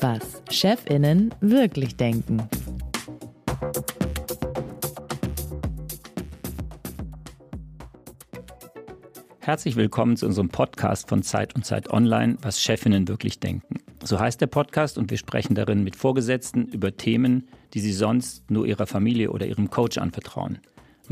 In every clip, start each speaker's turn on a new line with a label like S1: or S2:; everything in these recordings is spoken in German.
S1: Was Chefinnen wirklich denken.
S2: Herzlich willkommen zu unserem Podcast von Zeit und Zeit Online, was Chefinnen wirklich denken. So heißt der Podcast und wir sprechen darin mit Vorgesetzten über Themen, die sie sonst nur ihrer Familie oder ihrem Coach anvertrauen.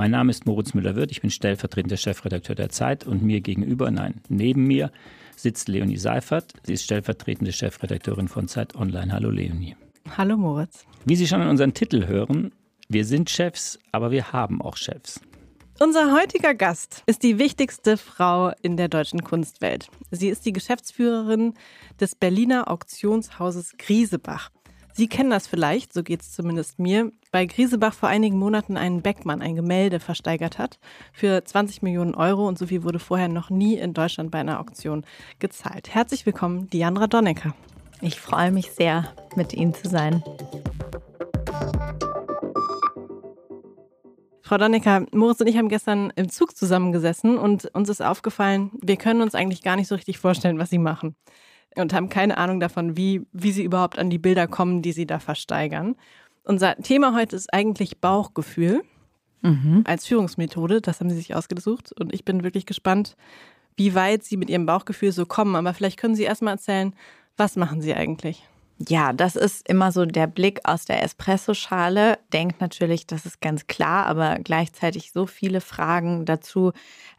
S2: Mein Name ist Moritz Müller-Wirth, ich bin stellvertretender Chefredakteur der Zeit und mir gegenüber, nein, neben mir sitzt Leonie Seifert. Sie ist stellvertretende Chefredakteurin von Zeit Online. Hallo Leonie.
S3: Hallo Moritz.
S2: Wie Sie schon an unseren Titel hören, wir sind Chefs, aber wir haben auch Chefs.
S3: Unser heutiger Gast ist die wichtigste Frau in der deutschen Kunstwelt. Sie ist die Geschäftsführerin des Berliner Auktionshauses Griesebach. Sie kennen das vielleicht, so geht es zumindest mir, weil Griesebach vor einigen Monaten einen Beckmann, ein Gemälde, versteigert hat für 20 Millionen Euro und so viel wurde vorher noch nie in Deutschland bei einer Auktion gezahlt. Herzlich willkommen, Diandra Donnecker.
S4: Ich freue mich sehr, mit Ihnen zu sein.
S3: Frau Donnecker, Moritz und ich haben gestern im Zug zusammengesessen und uns ist aufgefallen, wir können uns eigentlich gar nicht so richtig vorstellen, was Sie machen. Und haben keine Ahnung davon, wie, wie Sie überhaupt an die Bilder kommen, die Sie da versteigern. Unser Thema heute ist eigentlich Bauchgefühl mhm. als Führungsmethode. Das haben Sie sich ausgesucht. Und ich bin wirklich gespannt, wie weit Sie mit Ihrem Bauchgefühl so kommen. Aber vielleicht können Sie erst mal erzählen, was machen Sie eigentlich?
S4: Ja, das ist immer so der Blick aus der Espressoschale. Denkt natürlich, das ist ganz klar, aber gleichzeitig so viele Fragen dazu.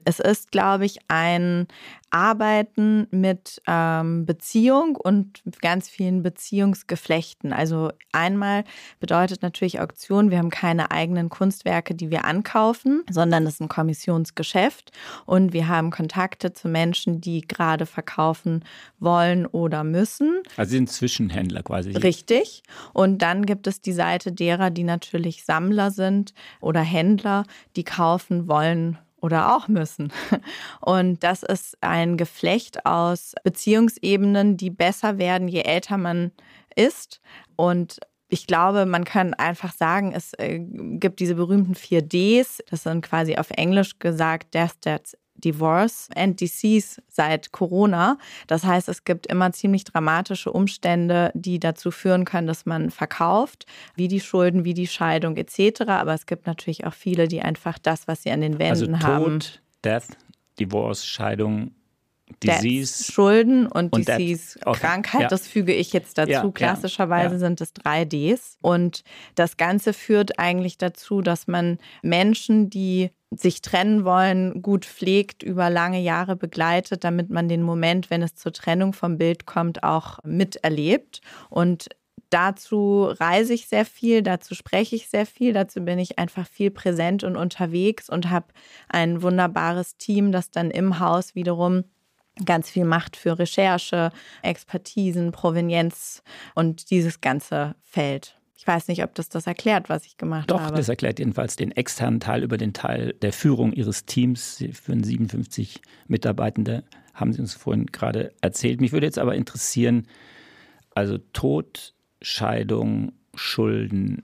S4: Es ist, glaube ich, ein Arbeiten mit ähm, Beziehung und ganz vielen Beziehungsgeflechten. Also einmal bedeutet natürlich Auktion, wir haben keine eigenen Kunstwerke, die wir ankaufen, sondern es ist ein Kommissionsgeschäft und wir haben Kontakte zu Menschen, die gerade verkaufen wollen oder müssen.
S2: Also sind Zwischenhändler quasi.
S4: Richtig. Und dann gibt es die Seite derer, die natürlich Sammler sind oder Händler, die kaufen wollen oder auch müssen. Und das ist ein Geflecht aus Beziehungsebenen, die besser werden, je älter man ist. Und ich glaube, man kann einfach sagen, es äh, gibt diese berühmten vier Ds. Das sind quasi auf Englisch gesagt Death, Death, Divorce and Disease seit Corona. Das heißt, es gibt immer ziemlich dramatische Umstände, die dazu führen können, dass man verkauft, wie die Schulden, wie die Scheidung etc. Aber es gibt natürlich auch viele, die einfach das, was sie an den Wänden
S2: also
S4: haben.
S2: Tod, Death, Divorce, Scheidung, Disease.
S4: Death, Schulden und, und Disease, okay. Krankheit, ja. das füge ich jetzt dazu. Ja, Klassischerweise ja. sind es drei Ds. Und das Ganze führt eigentlich dazu, dass man Menschen, die sich trennen wollen, gut pflegt, über lange Jahre begleitet, damit man den Moment, wenn es zur Trennung vom Bild kommt, auch miterlebt. Und dazu reise ich sehr viel, dazu spreche ich sehr viel, dazu bin ich einfach viel präsent und unterwegs und habe ein wunderbares Team, das dann im Haus wiederum ganz viel macht für Recherche, Expertisen, Provenienz und dieses ganze Feld. Ich weiß nicht, ob das das erklärt, was ich gemacht
S2: Doch,
S4: habe.
S2: Doch, das erklärt jedenfalls den externen Teil über den Teil der Führung Ihres Teams. Sie führen 57 Mitarbeitende, haben Sie uns vorhin gerade erzählt. Mich würde jetzt aber interessieren, also Tod, Scheidung, Schulden,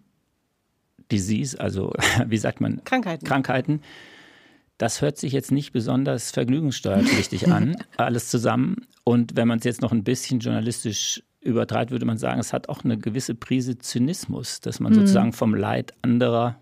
S2: Disease, also wie sagt man?
S3: Krankheiten.
S2: Krankheiten. Das hört sich jetzt nicht besonders vergnügungssteuerpflichtig an, alles zusammen. Und wenn man es jetzt noch ein bisschen journalistisch übertreibt, würde man sagen, es hat auch eine gewisse Prise Zynismus, dass man mhm. sozusagen vom Leid anderer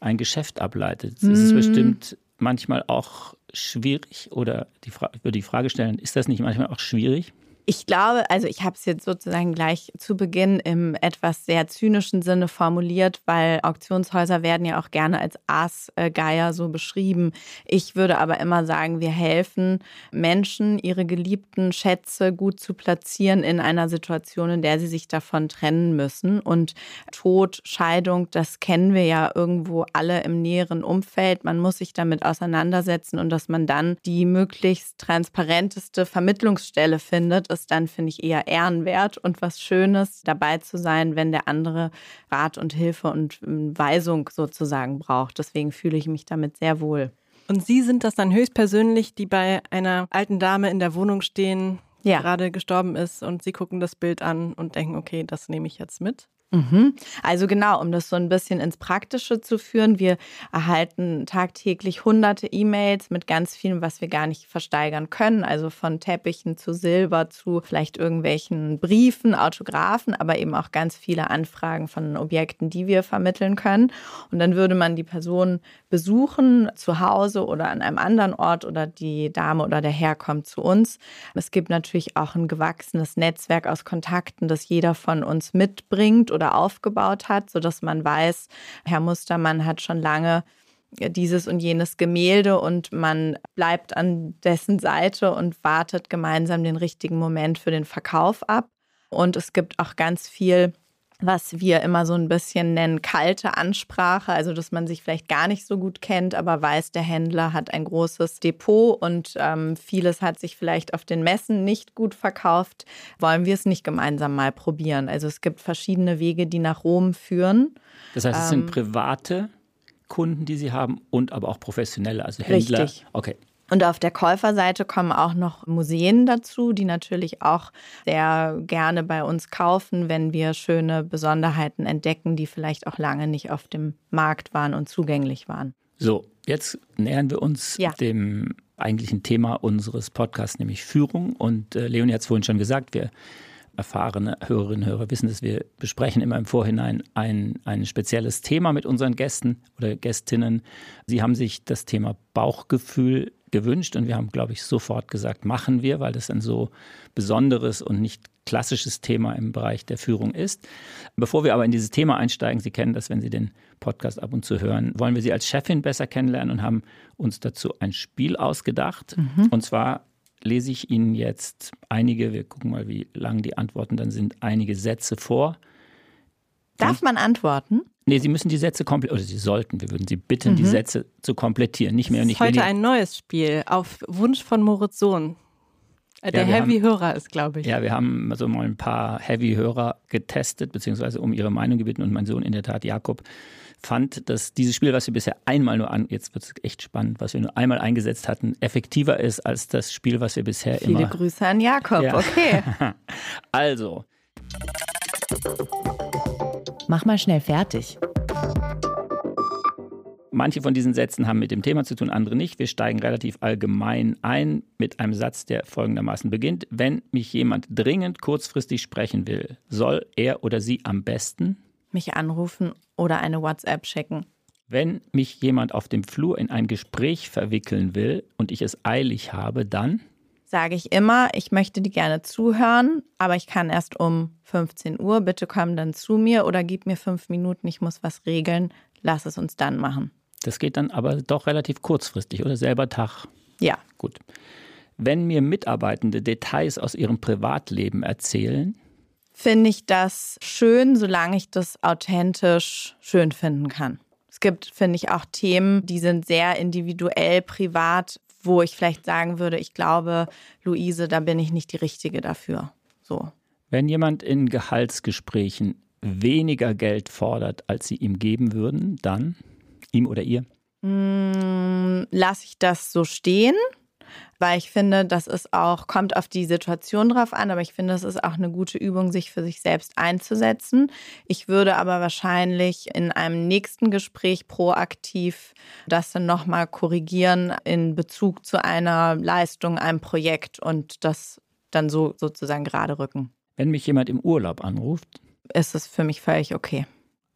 S2: ein Geschäft ableitet. Mhm. Es ist bestimmt manchmal auch schwierig oder die Fra würde die Frage stellen, ist das nicht manchmal auch schwierig?
S4: Ich glaube, also ich habe es jetzt sozusagen gleich zu Beginn im etwas sehr zynischen Sinne formuliert, weil Auktionshäuser werden ja auch gerne als Aasgeier so beschrieben. Ich würde aber immer sagen, wir helfen Menschen, ihre geliebten Schätze gut zu platzieren in einer Situation, in der sie sich davon trennen müssen. Und Tod, Scheidung, das kennen wir ja irgendwo alle im näheren Umfeld. Man muss sich damit auseinandersetzen und dass man dann die möglichst transparenteste Vermittlungsstelle findet, ist dann, finde ich, eher ehrenwert und was Schönes, dabei zu sein, wenn der andere Rat und Hilfe und ähm, Weisung sozusagen braucht. Deswegen fühle ich mich damit sehr wohl.
S3: Und Sie sind das dann höchstpersönlich, die bei einer alten Dame in der Wohnung stehen, ja. gerade gestorben ist und Sie gucken das Bild an und denken, okay, das nehme ich jetzt mit?
S4: Mhm. Also genau, um das so ein bisschen ins Praktische zu führen. Wir erhalten tagtäglich hunderte E-Mails mit ganz vielem, was wir gar nicht versteigern können. Also von Teppichen zu Silber zu vielleicht irgendwelchen Briefen, Autographen, aber eben auch ganz viele Anfragen von Objekten, die wir vermitteln können. Und dann würde man die Person besuchen zu Hause oder an einem anderen Ort oder die Dame oder der Herr kommt zu uns. Es gibt natürlich auch ein gewachsenes Netzwerk aus Kontakten, das jeder von uns mitbringt oder aufgebaut hat, sodass man weiß, Herr Mustermann hat schon lange dieses und jenes Gemälde und man bleibt an dessen Seite und wartet gemeinsam den richtigen Moment für den Verkauf ab. Und es gibt auch ganz viel was wir immer so ein bisschen nennen kalte Ansprache, also dass man sich vielleicht gar nicht so gut kennt, aber weiß, der Händler hat ein großes Depot und ähm, vieles hat sich vielleicht auf den Messen nicht gut verkauft. Wollen wir es nicht gemeinsam mal probieren? Also es gibt verschiedene Wege, die nach Rom führen.
S2: Das heißt, es ähm, sind private Kunden, die Sie haben und aber auch professionelle, also Händler.
S4: Richtig. Okay. Und auf der Käuferseite kommen auch noch Museen dazu, die natürlich auch sehr gerne bei uns kaufen, wenn wir schöne Besonderheiten entdecken, die vielleicht auch lange nicht auf dem Markt waren und zugänglich waren.
S2: So, jetzt nähern wir uns ja. dem eigentlichen Thema unseres Podcasts, nämlich Führung. Und äh, Leonie hat es vorhin schon gesagt, wir erfahrene Hörerinnen und Hörer wissen, dass wir besprechen immer im Vorhinein ein, ein spezielles Thema mit unseren Gästen oder Gästinnen. Sie haben sich das Thema Bauchgefühl gewünscht und wir haben, glaube ich, sofort gesagt, machen wir, weil das ein so besonderes und nicht klassisches Thema im Bereich der Führung ist. Bevor wir aber in dieses Thema einsteigen, Sie kennen das, wenn Sie den Podcast ab und zu hören, wollen wir Sie als Chefin besser kennenlernen und haben uns dazu ein Spiel ausgedacht. Mhm. Und zwar lese ich Ihnen jetzt einige, wir gucken mal, wie lang die Antworten dann sind, einige Sätze vor.
S4: Darf man antworten?
S2: Nee, Sie müssen die Sätze komplett, oder Sie sollten, wir würden Sie bitten, mhm. die Sätze zu komplettieren, nicht mehr und nicht
S3: weniger.
S2: Heute
S3: ein neues Spiel auf Wunsch von Moritz Sohn. Äh, der ja, Heavy-Hörer ist, glaube ich.
S2: Ja, wir haben also mal ein paar Heavy-Hörer getestet, beziehungsweise um ihre Meinung gebeten und mein Sohn in der Tat, Jakob, fand, dass dieses Spiel, was wir bisher einmal nur an, jetzt wird es echt spannend, was wir nur einmal eingesetzt hatten, effektiver ist als das Spiel, was wir bisher
S4: Viele
S2: immer.
S4: Viele Grüße an Jakob, ja. okay.
S2: also.
S1: Mach mal schnell fertig.
S2: Manche von diesen Sätzen haben mit dem Thema zu tun, andere nicht. Wir steigen relativ allgemein ein mit einem Satz, der folgendermaßen beginnt. Wenn mich jemand dringend kurzfristig sprechen will, soll er oder sie am besten
S4: mich anrufen oder eine WhatsApp schicken.
S2: Wenn mich jemand auf dem Flur in ein Gespräch verwickeln will und ich es eilig habe, dann
S4: sage ich immer, ich möchte dir gerne zuhören, aber ich kann erst um 15 Uhr. Bitte komm dann zu mir oder gib mir fünf Minuten, ich muss was regeln. Lass es uns dann machen.
S2: Das geht dann aber doch relativ kurzfristig oder selber Tag.
S4: Ja.
S2: Gut. Wenn mir Mitarbeitende Details aus ihrem Privatleben erzählen,
S4: finde ich das schön, solange ich das authentisch schön finden kann. Es gibt, finde ich, auch Themen, die sind sehr individuell, privat, wo ich vielleicht sagen würde, ich glaube, Luise, da bin ich nicht die Richtige dafür. So.
S2: Wenn jemand in Gehaltsgesprächen weniger Geld fordert, als sie ihm geben würden, dann ihm oder ihr?
S4: Mm, Lasse ich das so stehen, weil ich finde, das ist auch, kommt auf die Situation drauf an, aber ich finde, es ist auch eine gute Übung, sich für sich selbst einzusetzen. Ich würde aber wahrscheinlich in einem nächsten Gespräch proaktiv das dann nochmal korrigieren in Bezug zu einer Leistung, einem Projekt und das dann so sozusagen gerade rücken.
S2: Wenn mich jemand im Urlaub anruft,
S4: ist es für mich völlig okay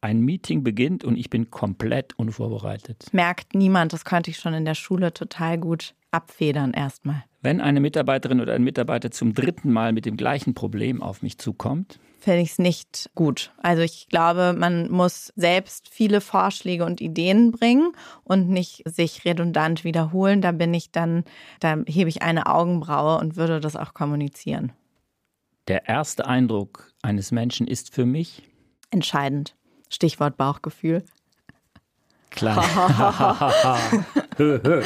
S2: ein Meeting beginnt und ich bin komplett unvorbereitet.
S4: Merkt niemand, das könnte ich schon in der Schule total gut abfedern erstmal.
S2: Wenn eine Mitarbeiterin oder ein Mitarbeiter zum dritten Mal mit dem gleichen Problem auf mich zukommt,
S4: finde ich es nicht gut. Also ich glaube, man muss selbst viele Vorschläge und Ideen bringen und nicht sich redundant wiederholen. Da bin ich dann, da hebe ich eine Augenbraue und würde das auch kommunizieren.
S2: Der erste Eindruck eines Menschen ist für mich
S4: entscheidend. Stichwort Bauchgefühl.
S2: Klar.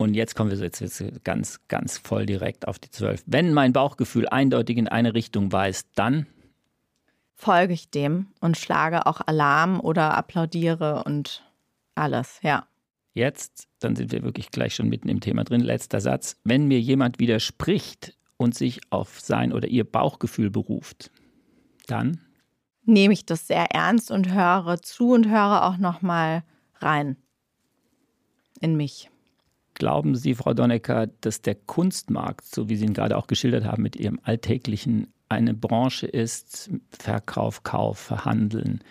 S2: Und jetzt kommen wir jetzt, jetzt ganz, ganz voll direkt auf die zwölf. Wenn mein Bauchgefühl eindeutig in eine Richtung weist, dann
S4: folge ich dem und schlage auch Alarm oder applaudiere und alles, ja.
S2: Jetzt, dann sind wir wirklich gleich schon mitten im Thema drin. Letzter Satz. Wenn mir jemand widerspricht und sich auf sein oder ihr Bauchgefühl beruft, dann
S4: nehme ich das sehr ernst und höre zu und höre auch nochmal rein in mich.
S2: Glauben Sie, Frau Donnecker, dass der Kunstmarkt, so wie Sie ihn gerade auch geschildert haben mit Ihrem alltäglichen, eine Branche ist, Verkauf, Kauf, Verhandeln,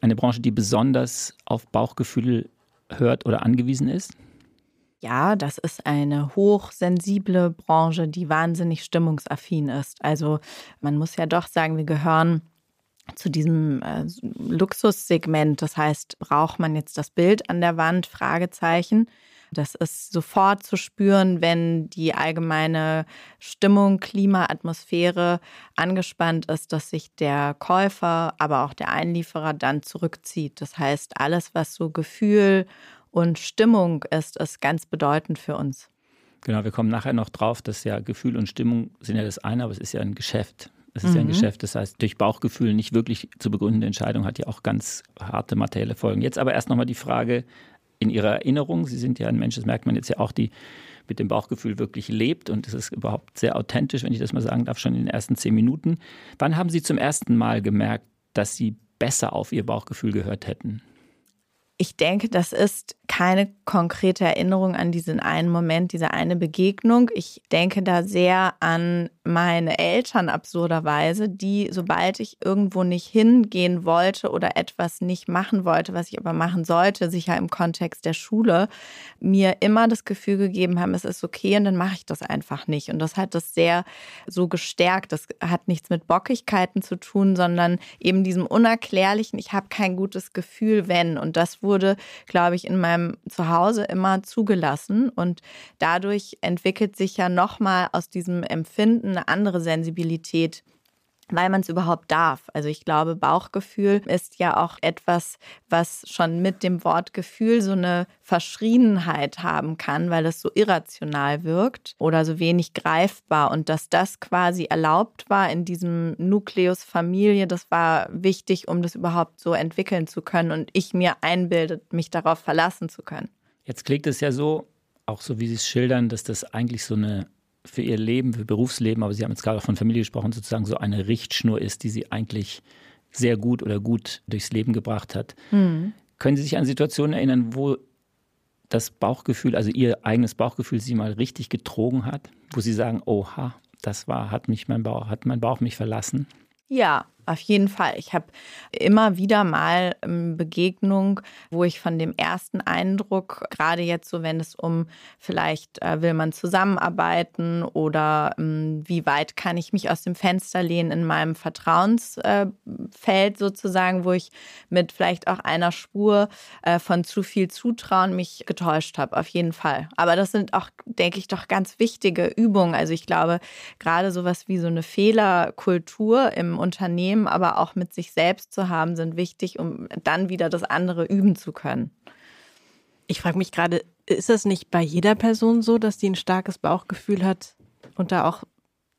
S2: eine Branche, die besonders auf Bauchgefühl hört oder angewiesen ist?
S4: Ja, das ist eine hochsensible Branche, die wahnsinnig stimmungsaffin ist. Also man muss ja doch sagen, wir gehören zu diesem äh, Luxussegment. Das heißt, braucht man jetzt das Bild an der Wand? Fragezeichen. Das ist sofort zu spüren, wenn die allgemeine Stimmung, Klima, Atmosphäre angespannt ist, dass sich der Käufer, aber auch der Einlieferer dann zurückzieht. Das heißt, alles, was so Gefühl und Stimmung ist, ist ganz bedeutend für uns.
S2: Genau, wir kommen nachher noch drauf, dass ja Gefühl und Stimmung sind ja das eine, aber es ist ja ein Geschäft. Es ist mhm. ja ein mhm. Geschäft, das heißt, durch Bauchgefühl nicht wirklich zu begründende Entscheidung hat ja auch ganz harte materielle Folgen. Jetzt aber erst nochmal die Frage in Ihrer Erinnerung. Sie sind ja ein Mensch, das merkt man jetzt ja auch, die mit dem Bauchgefühl wirklich lebt und es ist überhaupt sehr authentisch, wenn ich das mal sagen darf, schon in den ersten zehn Minuten. Wann haben Sie zum ersten Mal gemerkt, dass Sie besser auf Ihr Bauchgefühl gehört hätten?
S4: Ich denke, das ist keine konkrete Erinnerung an diesen einen Moment, diese eine Begegnung. Ich denke da sehr an meine Eltern absurderweise, die, sobald ich irgendwo nicht hingehen wollte oder etwas nicht machen wollte, was ich aber machen sollte, sicher im Kontext der Schule, mir immer das Gefühl gegeben haben, es ist okay und dann mache ich das einfach nicht. Und das hat das sehr so gestärkt. Das hat nichts mit Bockigkeiten zu tun, sondern eben diesem unerklärlichen, ich habe kein gutes Gefühl, wenn. Und das wurde, glaube ich, in meinem Zuhause immer zugelassen. Und dadurch entwickelt sich ja nochmal aus diesem Empfinden eine andere Sensibilität weil man es überhaupt darf. Also ich glaube, Bauchgefühl ist ja auch etwas, was schon mit dem Wort Gefühl so eine Verschriebenheit haben kann, weil es so irrational wirkt oder so wenig greifbar. Und dass das quasi erlaubt war in diesem Nukleus Familie, das war wichtig, um das überhaupt so entwickeln zu können und ich mir einbildet, mich darauf verlassen zu können.
S2: Jetzt klingt es ja so, auch so wie Sie es schildern, dass das eigentlich so eine für ihr Leben, für Berufsleben, aber Sie haben jetzt gerade auch von Familie gesprochen, sozusagen so eine Richtschnur ist, die sie eigentlich sehr gut oder gut durchs Leben gebracht hat. Mhm. Können Sie sich an Situationen erinnern, wo das Bauchgefühl, also Ihr eigenes Bauchgefühl Sie mal richtig getrogen hat, wo Sie sagen, oha, das war, hat mich mein Bauch, hat mein Bauch mich verlassen?
S4: Ja, auf jeden Fall. Ich habe immer wieder mal ähm, Begegnung, wo ich von dem ersten Eindruck, gerade jetzt so, wenn es um vielleicht äh, will man zusammenarbeiten oder ähm, wie weit kann ich mich aus dem Fenster lehnen in meinem Vertrauensfeld sozusagen, wo ich mit vielleicht auch einer Spur äh, von zu viel Zutrauen mich getäuscht habe, auf jeden Fall. Aber das sind auch, denke ich, doch ganz wichtige Übungen. Also ich glaube, gerade sowas wie so eine Fehlerkultur im Unternehmen, Unternehmen, aber auch mit sich selbst zu haben, sind wichtig, um dann wieder das andere üben zu können.
S3: Ich frage mich gerade, ist das nicht bei jeder Person so, dass die ein starkes Bauchgefühl hat und da auch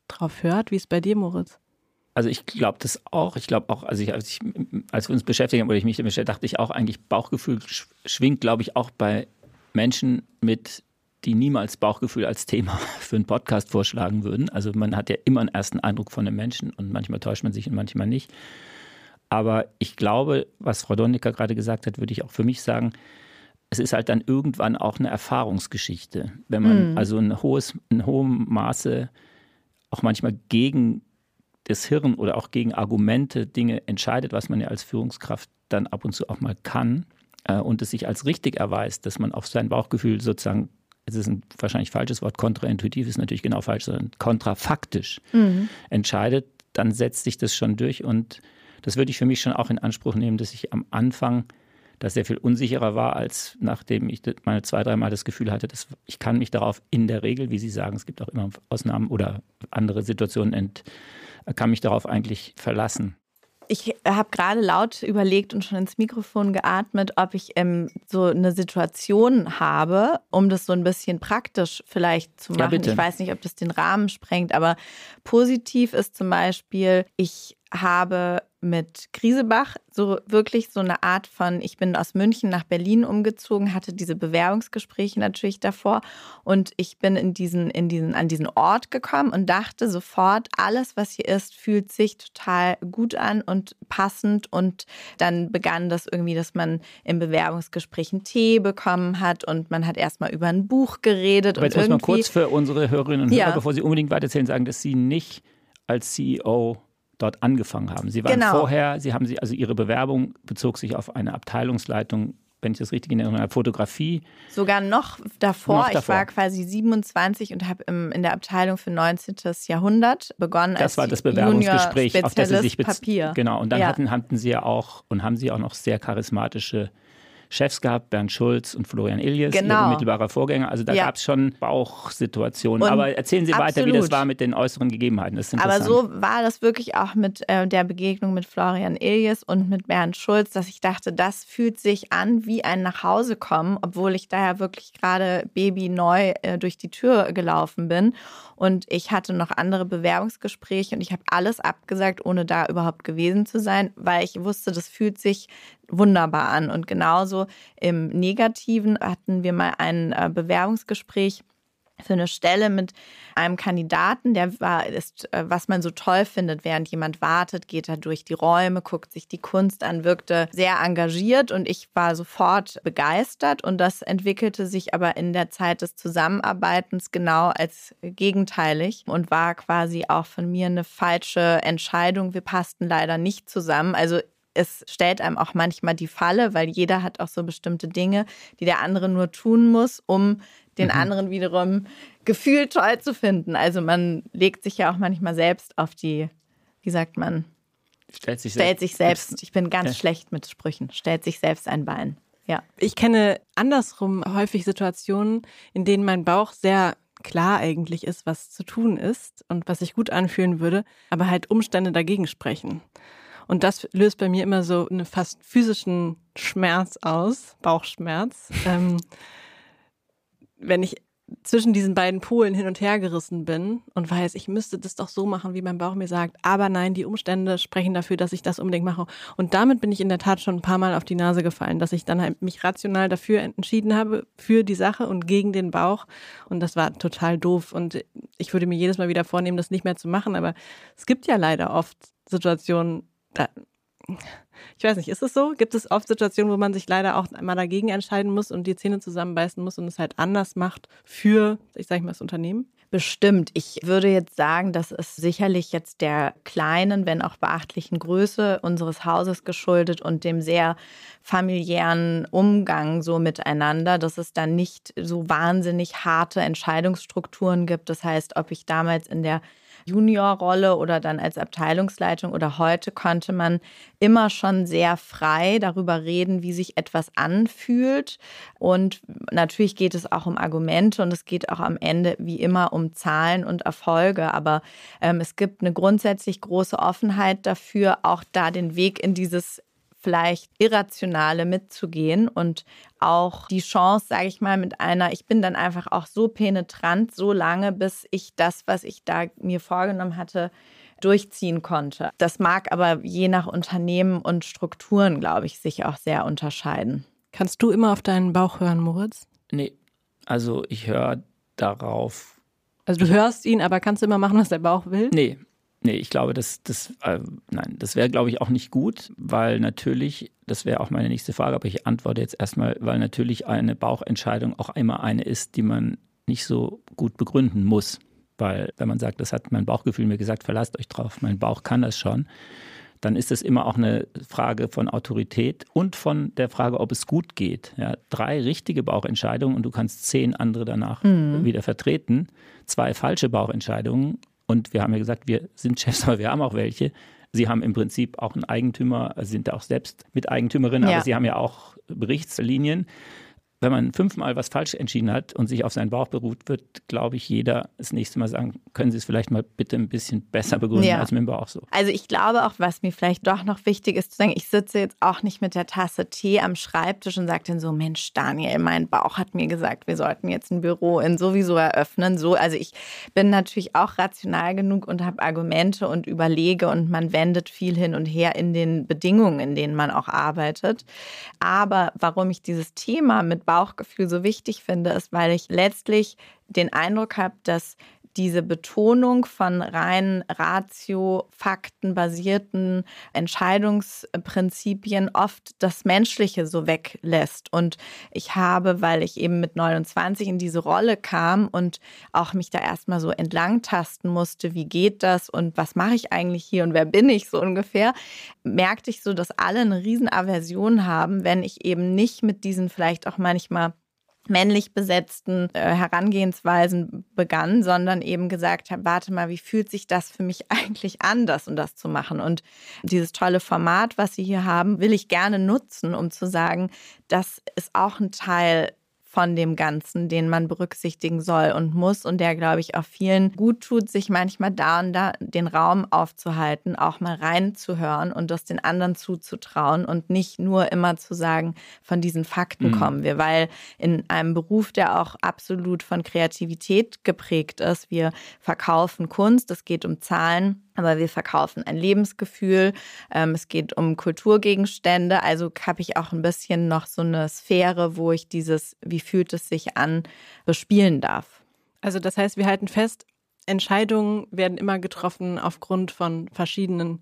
S3: drauf hört? Wie ist es bei dir, Moritz?
S2: Also ich glaube das auch. Ich glaube auch, also ich, als, ich, als wir uns beschäftigt haben oder ich mich damit beschäftigt, dachte ich auch eigentlich, Bauchgefühl schwingt, glaube ich, auch bei Menschen mit die niemals Bauchgefühl als Thema für einen Podcast vorschlagen würden. Also man hat ja immer einen ersten Eindruck von einem Menschen und manchmal täuscht man sich und manchmal nicht. Aber ich glaube, was Frau Donnicker gerade gesagt hat, würde ich auch für mich sagen, es ist halt dann irgendwann auch eine Erfahrungsgeschichte. Wenn man mhm. also ein hohes, in hohem Maße auch manchmal gegen das Hirn oder auch gegen Argumente Dinge entscheidet, was man ja als Führungskraft dann ab und zu auch mal kann äh, und es sich als richtig erweist, dass man auf sein Bauchgefühl sozusagen es ist ein wahrscheinlich falsches Wort, kontraintuitiv ist natürlich genau falsch, sondern kontrafaktisch mhm. entscheidet, dann setzt sich das schon durch. Und das würde ich für mich schon auch in Anspruch nehmen, dass ich am Anfang da sehr viel unsicherer war, als nachdem ich mal zwei, dreimal das Gefühl hatte, dass ich kann mich darauf in der Regel, wie Sie sagen, es gibt auch immer Ausnahmen oder andere Situationen, ent, kann mich darauf eigentlich verlassen.
S4: Ich habe gerade laut überlegt und schon ins Mikrofon geatmet, ob ich ähm, so eine Situation habe, um das so ein bisschen praktisch vielleicht zu machen. Ja, ich weiß nicht, ob das den Rahmen sprengt, aber positiv ist zum Beispiel, ich habe mit Krisebach so wirklich so eine Art von, ich bin aus München nach Berlin umgezogen, hatte diese Bewerbungsgespräche natürlich davor und ich bin in diesen, in diesen, an diesen Ort gekommen und dachte sofort, alles, was hier ist, fühlt sich total gut an und passend und dann begann das irgendwie, dass man im Bewerbungsgespräch einen Tee bekommen hat und man hat erstmal über ein Buch geredet.
S2: Aber jetzt muss man kurz für unsere Hörerinnen und Hörer, ja. bevor Sie unbedingt weiterzählen, sagen, dass Sie nicht als CEO dort angefangen haben. Sie waren genau. vorher, Sie haben sie, also Ihre Bewerbung bezog sich auf eine Abteilungsleitung wenn ich das richtig in Erinnerung habe, Fotografie.
S4: Sogar noch davor. Noch davor. Ich war quasi 27 und habe in der Abteilung für 19. Jahrhundert begonnen.
S2: Das war das Bewerbungsgespräch, auf das Sie sich beziehen. Genau. Und dann ja. hatten, hatten Sie ja auch und haben Sie auch noch sehr charismatische Chefs gehabt, Bernd Schulz und Florian Illies, genau. ihr unmittelbarer Vorgänger. Also da ja. gab es schon Bauchsituationen. Und Aber erzählen Sie absolut. weiter, wie das war mit den äußeren Gegebenheiten.
S4: Aber so war das wirklich auch mit äh, der Begegnung mit Florian Illies und mit Bernd Schulz, dass ich dachte, das fühlt sich an wie ein Nachhausekommen, obwohl ich da ja wirklich gerade babyneu äh, durch die Tür gelaufen bin. Und ich hatte noch andere Bewerbungsgespräche und ich habe alles abgesagt, ohne da überhaupt gewesen zu sein, weil ich wusste, das fühlt sich wunderbar an. Und genauso im Negativen hatten wir mal ein äh, Bewerbungsgespräch für eine Stelle mit einem Kandidaten, der war, ist, äh, was man so toll findet, während jemand wartet, geht er durch die Räume, guckt sich die Kunst an, wirkte sehr engagiert und ich war sofort begeistert und das entwickelte sich aber in der Zeit des Zusammenarbeitens genau als gegenteilig und war quasi auch von mir eine falsche Entscheidung. Wir passten leider nicht zusammen. Also es stellt einem auch manchmal die Falle, weil jeder hat auch so bestimmte Dinge, die der andere nur tun muss, um den mhm. anderen wiederum gefühlt toll zu finden. Also man legt sich ja auch manchmal selbst auf die, wie sagt man?
S2: Stellt sich,
S4: stellt sich selbst. Ich bin ganz ja. schlecht mit Sprüchen. Stellt sich selbst ein Bein. Ja.
S3: Ich kenne andersrum häufig Situationen, in denen mein Bauch sehr klar eigentlich ist, was zu tun ist und was sich gut anfühlen würde, aber halt Umstände dagegen sprechen. Und das löst bei mir immer so einen fast physischen Schmerz aus, Bauchschmerz. ähm, wenn ich zwischen diesen beiden Polen hin und her gerissen bin und weiß, ich müsste das doch so machen, wie mein Bauch mir sagt. Aber nein, die Umstände sprechen dafür, dass ich das unbedingt mache. Und damit bin ich in der Tat schon ein paar Mal auf die Nase gefallen, dass ich dann halt mich rational dafür entschieden habe, für die Sache und gegen den Bauch. Und das war total doof. Und ich würde mir jedes Mal wieder vornehmen, das nicht mehr zu machen. Aber es gibt ja leider oft Situationen, da, ich weiß nicht, ist es so? Gibt es oft Situationen, wo man sich leider auch mal dagegen entscheiden muss und die Zähne zusammenbeißen muss und es halt anders macht für, ich sage mal, das Unternehmen?
S4: Bestimmt. Ich würde jetzt sagen, dass es sicherlich jetzt der kleinen, wenn auch beachtlichen Größe unseres Hauses geschuldet und dem sehr familiären Umgang so miteinander, dass es dann nicht so wahnsinnig harte Entscheidungsstrukturen gibt. Das heißt, ob ich damals in der Juniorrolle oder dann als Abteilungsleitung oder heute konnte man immer schon sehr frei darüber reden, wie sich etwas anfühlt. Und natürlich geht es auch um Argumente und es geht auch am Ende wie immer um Zahlen und Erfolge. Aber ähm, es gibt eine grundsätzlich große Offenheit dafür, auch da den Weg in dieses vielleicht Irrationale mitzugehen und auch die Chance, sage ich mal, mit einer, ich bin dann einfach auch so penetrant, so lange, bis ich das, was ich da mir vorgenommen hatte, durchziehen konnte. Das mag aber je nach Unternehmen und Strukturen, glaube ich, sich auch sehr unterscheiden.
S3: Kannst du immer auf deinen Bauch hören, Moritz?
S2: Nee, also ich höre darauf.
S3: Also du hörst ihn, aber kannst du immer machen, was der Bauch will?
S2: Nee, Nee, ich glaube, das, das, äh, nein, das wäre, glaube ich, auch nicht gut, weil natürlich, das wäre auch meine nächste Frage, aber ich antworte jetzt erstmal, weil natürlich eine Bauchentscheidung auch immer eine ist, die man nicht so gut begründen muss. Weil, wenn man sagt, das hat mein Bauchgefühl mir gesagt, verlasst euch drauf, mein Bauch kann das schon, dann ist es immer auch eine Frage von Autorität und von der Frage, ob es gut geht. Ja, drei richtige Bauchentscheidungen und du kannst zehn andere danach mhm. wieder vertreten. Zwei falsche Bauchentscheidungen und wir haben ja gesagt, wir sind Chefs, aber wir haben auch welche. Sie haben im Prinzip auch einen Eigentümer, also sind auch selbst Miteigentümerin, ja. aber sie haben ja auch Berichtslinien. Wenn man fünfmal was falsch entschieden hat und sich auf seinen Bauch beruht, wird, glaube ich, jeder das nächste Mal sagen, können Sie es vielleicht mal bitte ein bisschen besser begründen ja. als mit dem Bauch so.
S4: Also ich glaube auch, was mir vielleicht doch noch wichtig ist zu sagen, ich sitze jetzt auch nicht mit der Tasse Tee am Schreibtisch und sage dann so, Mensch, Daniel, mein Bauch hat mir gesagt, wir sollten jetzt ein Büro in sowieso eröffnen. So, also ich bin natürlich auch rational genug und habe Argumente und überlege und man wendet viel hin und her in den Bedingungen, in denen man auch arbeitet. Aber warum ich dieses Thema mit Bauchgefühl so wichtig finde, ist, weil ich letztlich den Eindruck habe, dass diese Betonung von rein ratio, faktenbasierten Entscheidungsprinzipien oft das Menschliche so weglässt. Und ich habe, weil ich eben mit 29 in diese Rolle kam und auch mich da erstmal so entlangtasten musste, wie geht das und was mache ich eigentlich hier und wer bin ich so ungefähr, merkte ich so, dass alle eine Riesenaversion haben, wenn ich eben nicht mit diesen vielleicht auch manchmal männlich besetzten äh, Herangehensweisen begann, sondern eben gesagt habe, warte mal, wie fühlt sich das für mich eigentlich an, das und das zu machen? Und dieses tolle Format, was Sie hier haben, will ich gerne nutzen, um zu sagen, das ist auch ein Teil von dem Ganzen, den man berücksichtigen soll und muss und der, glaube ich, auch vielen gut tut, sich manchmal da und da den Raum aufzuhalten, auch mal reinzuhören und das den anderen zuzutrauen und nicht nur immer zu sagen, von diesen Fakten mhm. kommen wir, weil in einem Beruf, der auch absolut von Kreativität geprägt ist, wir verkaufen Kunst, es geht um Zahlen, aber wir verkaufen ein Lebensgefühl. Ähm, es geht um Kulturgegenstände. Also habe ich auch ein bisschen noch so eine Sphäre, wo ich dieses, wie fühlt es sich an, bespielen darf.
S3: Also das heißt, wir halten fest, Entscheidungen werden immer getroffen aufgrund von verschiedenen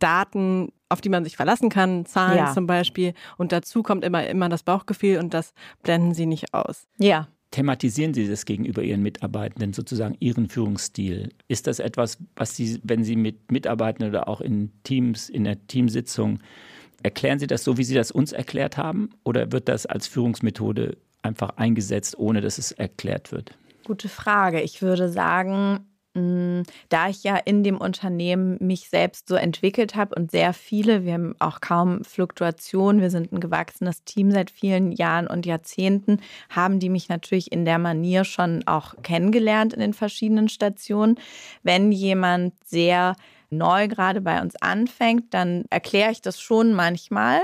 S3: Daten, auf die man sich verlassen kann, Zahlen ja. zum Beispiel. Und dazu kommt immer, immer das Bauchgefühl und das blenden sie nicht aus.
S4: Ja
S2: thematisieren Sie das gegenüber Ihren Mitarbeitenden, sozusagen Ihren Führungsstil? Ist das etwas, was Sie, wenn Sie mit Mitarbeitenden oder auch in Teams, in der Teamsitzung, erklären Sie das so, wie Sie das uns erklärt haben? Oder wird das als Führungsmethode einfach eingesetzt, ohne dass es erklärt wird?
S4: Gute Frage. Ich würde sagen, da ich ja in dem Unternehmen mich selbst so entwickelt habe und sehr viele, wir haben auch kaum Fluktuation, wir sind ein gewachsenes Team seit vielen Jahren und Jahrzehnten, haben die mich natürlich in der Manier schon auch kennengelernt in den verschiedenen Stationen. Wenn jemand sehr neu gerade bei uns anfängt, dann erkläre ich das schon manchmal,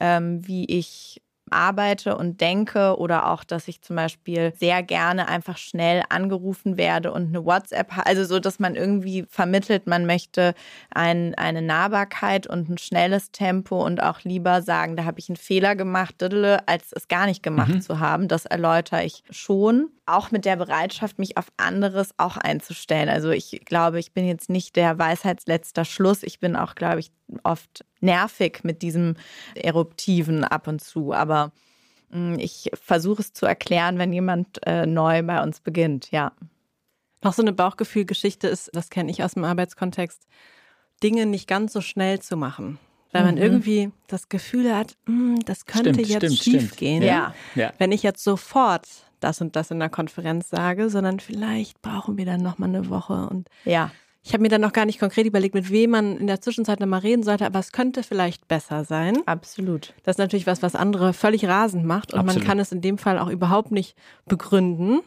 S4: ähm, wie ich arbeite und denke oder auch, dass ich zum Beispiel sehr gerne einfach schnell angerufen werde und eine WhatsApp, also so, dass man irgendwie vermittelt, man möchte ein, eine Nahbarkeit und ein schnelles Tempo und auch lieber sagen, da habe ich einen Fehler gemacht, als es gar nicht gemacht mhm. zu haben. Das erläutere ich schon. Auch mit der Bereitschaft, mich auf anderes auch einzustellen. Also ich glaube, ich bin jetzt nicht der Weisheitsletzter Schluss. Ich bin auch, glaube ich, oft nervig mit diesem Eruptiven ab und zu. Aber mm, ich versuche es zu erklären, wenn jemand äh, neu bei uns beginnt, ja.
S3: Noch so eine Bauchgefühlgeschichte ist, das kenne ich aus dem Arbeitskontext, Dinge nicht ganz so schnell zu machen. Weil man mhm. irgendwie das Gefühl hat, hm, das könnte stimmt, jetzt stimmt, schief stimmt. gehen.
S4: Ja.
S3: ja. Wenn ich jetzt sofort das und das in der Konferenz sage, sondern vielleicht brauchen wir dann noch mal eine Woche und
S4: ja.
S3: Ich habe mir dann noch gar nicht konkret überlegt, mit wem man in der Zwischenzeit nochmal reden sollte, aber es könnte vielleicht besser sein.
S4: Absolut.
S3: Das ist natürlich was, was andere völlig rasend macht und Absolut. man kann es in dem Fall auch überhaupt nicht begründen.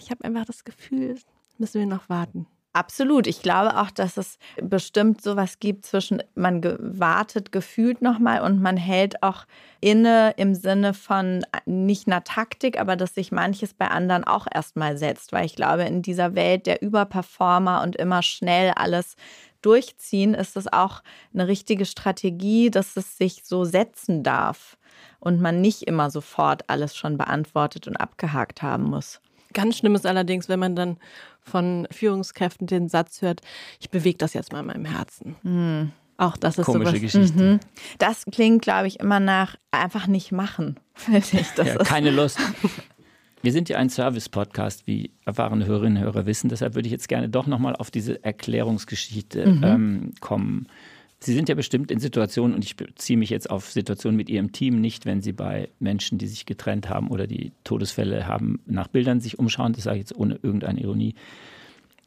S3: Ich habe einfach das Gefühl, müssen wir noch warten.
S4: Absolut. Ich glaube auch, dass es bestimmt sowas gibt zwischen man wartet gefühlt nochmal und man hält auch inne im Sinne von nicht einer Taktik, aber dass sich manches bei anderen auch erstmal setzt. Weil ich glaube, in dieser Welt der Überperformer und immer schnell alles durchziehen, ist es auch eine richtige Strategie, dass es sich so setzen darf und man nicht immer sofort alles schon beantwortet und abgehakt haben muss.
S3: Ganz schlimm ist allerdings, wenn man dann von Führungskräften den Satz hört, ich bewege das jetzt mal in meinem Herzen. Mhm. Auch das ist
S2: Komische sowas. Geschichte. Mhm.
S4: Das klingt, glaube ich, immer nach einfach nicht machen.
S2: Ich, ja, keine Lust. Wir sind ja ein Service-Podcast, wie erfahrene Hörerinnen und Hörer wissen. Deshalb würde ich jetzt gerne doch nochmal auf diese Erklärungsgeschichte mhm. ähm, kommen. Sie sind ja bestimmt in Situationen, und ich beziehe mich jetzt auf Situationen mit Ihrem Team, nicht wenn Sie bei Menschen, die sich getrennt haben oder die Todesfälle haben, nach Bildern sich umschauen, das sage ich jetzt ohne irgendeine Ironie.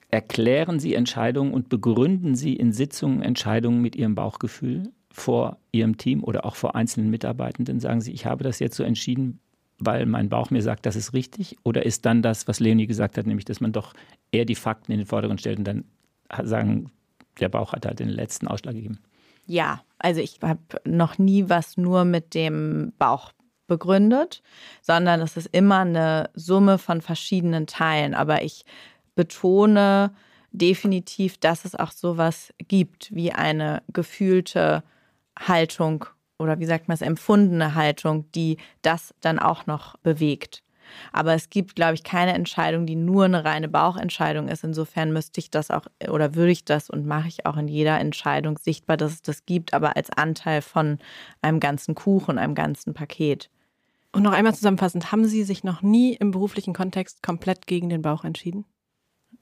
S2: Erklären Sie Entscheidungen und begründen Sie in Sitzungen Entscheidungen mit Ihrem Bauchgefühl vor Ihrem Team oder auch vor einzelnen Mitarbeitenden? Sagen Sie, ich habe das jetzt so entschieden, weil mein Bauch mir sagt, das ist richtig? Oder ist dann das, was Leonie gesagt hat, nämlich, dass man doch eher die Fakten in den Vordergrund stellt und dann sagen, der Bauch hat halt den letzten Ausschlag gegeben?
S4: Ja, also ich habe noch nie was nur mit dem Bauch begründet, sondern es ist immer eine Summe von verschiedenen Teilen. Aber ich betone definitiv, dass es auch sowas gibt wie eine gefühlte Haltung oder wie sagt man es, empfundene Haltung, die das dann auch noch bewegt. Aber es gibt, glaube ich, keine Entscheidung, die nur eine reine Bauchentscheidung ist. Insofern müsste ich das auch oder würde ich das und mache ich auch in jeder Entscheidung sichtbar, dass es das gibt, aber als Anteil von einem ganzen Kuchen, einem ganzen Paket.
S3: Und noch einmal zusammenfassend, haben Sie sich noch nie im beruflichen Kontext komplett gegen den Bauch entschieden?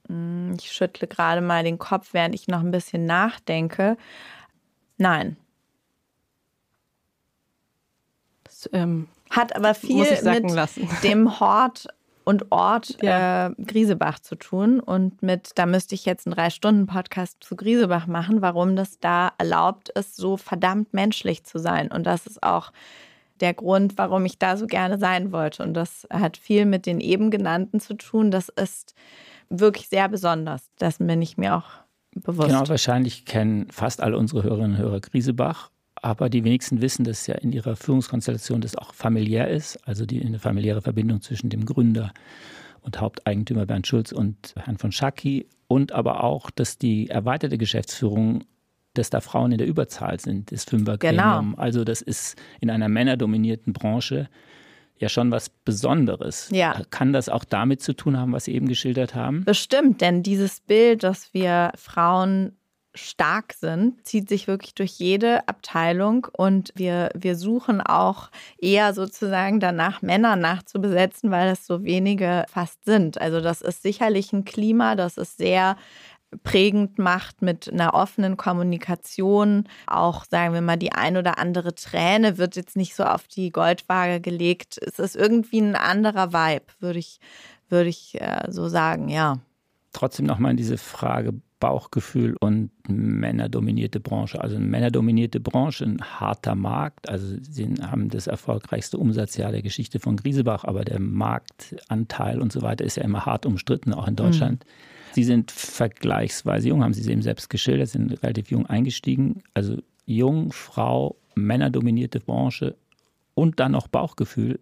S4: Mm, ich schüttle gerade mal den Kopf, während ich noch ein bisschen nachdenke. Nein.
S3: Das, ähm,
S4: Hat aber viel mit
S3: lassen.
S4: dem Hort und Ort ja. äh, Griesebach zu tun und mit, da müsste ich jetzt einen Drei-Stunden-Podcast zu Griesebach machen, warum das da erlaubt ist, so verdammt menschlich zu sein. Und das ist auch der Grund, warum ich da so gerne sein wollte. Und das hat viel mit den eben genannten zu tun. Das ist wirklich sehr besonders. Das bin ich mir auch bewusst.
S2: Genau, wahrscheinlich kennen fast alle unsere Hörerinnen und Hörer Griesebach. Aber die wenigsten wissen, dass ja in ihrer Führungskonstellation das auch familiär ist, also die eine familiäre Verbindung zwischen dem Gründer und Haupteigentümer Bernd Schulz und Herrn von Schacki und aber auch, dass die erweiterte Geschäftsführung dass da Frauen in der Überzahl sind, das Fünfergremium. Genau. Also das ist in einer männerdominierten Branche ja schon was Besonderes. Ja. Kann das auch damit zu tun haben, was Sie eben geschildert haben?
S4: Bestimmt, denn dieses Bild, dass wir Frauen stark sind, zieht sich wirklich durch jede Abteilung und wir, wir suchen auch eher sozusagen danach, Männer nachzubesetzen, weil es so wenige fast sind. Also das ist sicherlich ein Klima, das ist sehr prägend macht mit einer offenen Kommunikation. Auch, sagen wir mal, die ein oder andere Träne wird jetzt nicht so auf die Goldwaage gelegt. Es ist irgendwie ein anderer Vibe, würde ich, würde ich äh, so sagen, ja.
S2: Trotzdem nochmal diese Frage Bauchgefühl und männerdominierte Branche. Also eine männerdominierte Branche, ein harter Markt. Also sie haben das erfolgreichste Umsatzjahr der Geschichte von Griesebach, aber der Marktanteil und so weiter ist ja immer hart umstritten, auch in Deutschland. Mhm. Sie sind vergleichsweise jung, haben Sie es eben selbst geschildert, sind relativ jung eingestiegen. Also jung, Frau, männerdominierte Branche und dann noch Bauchgefühl.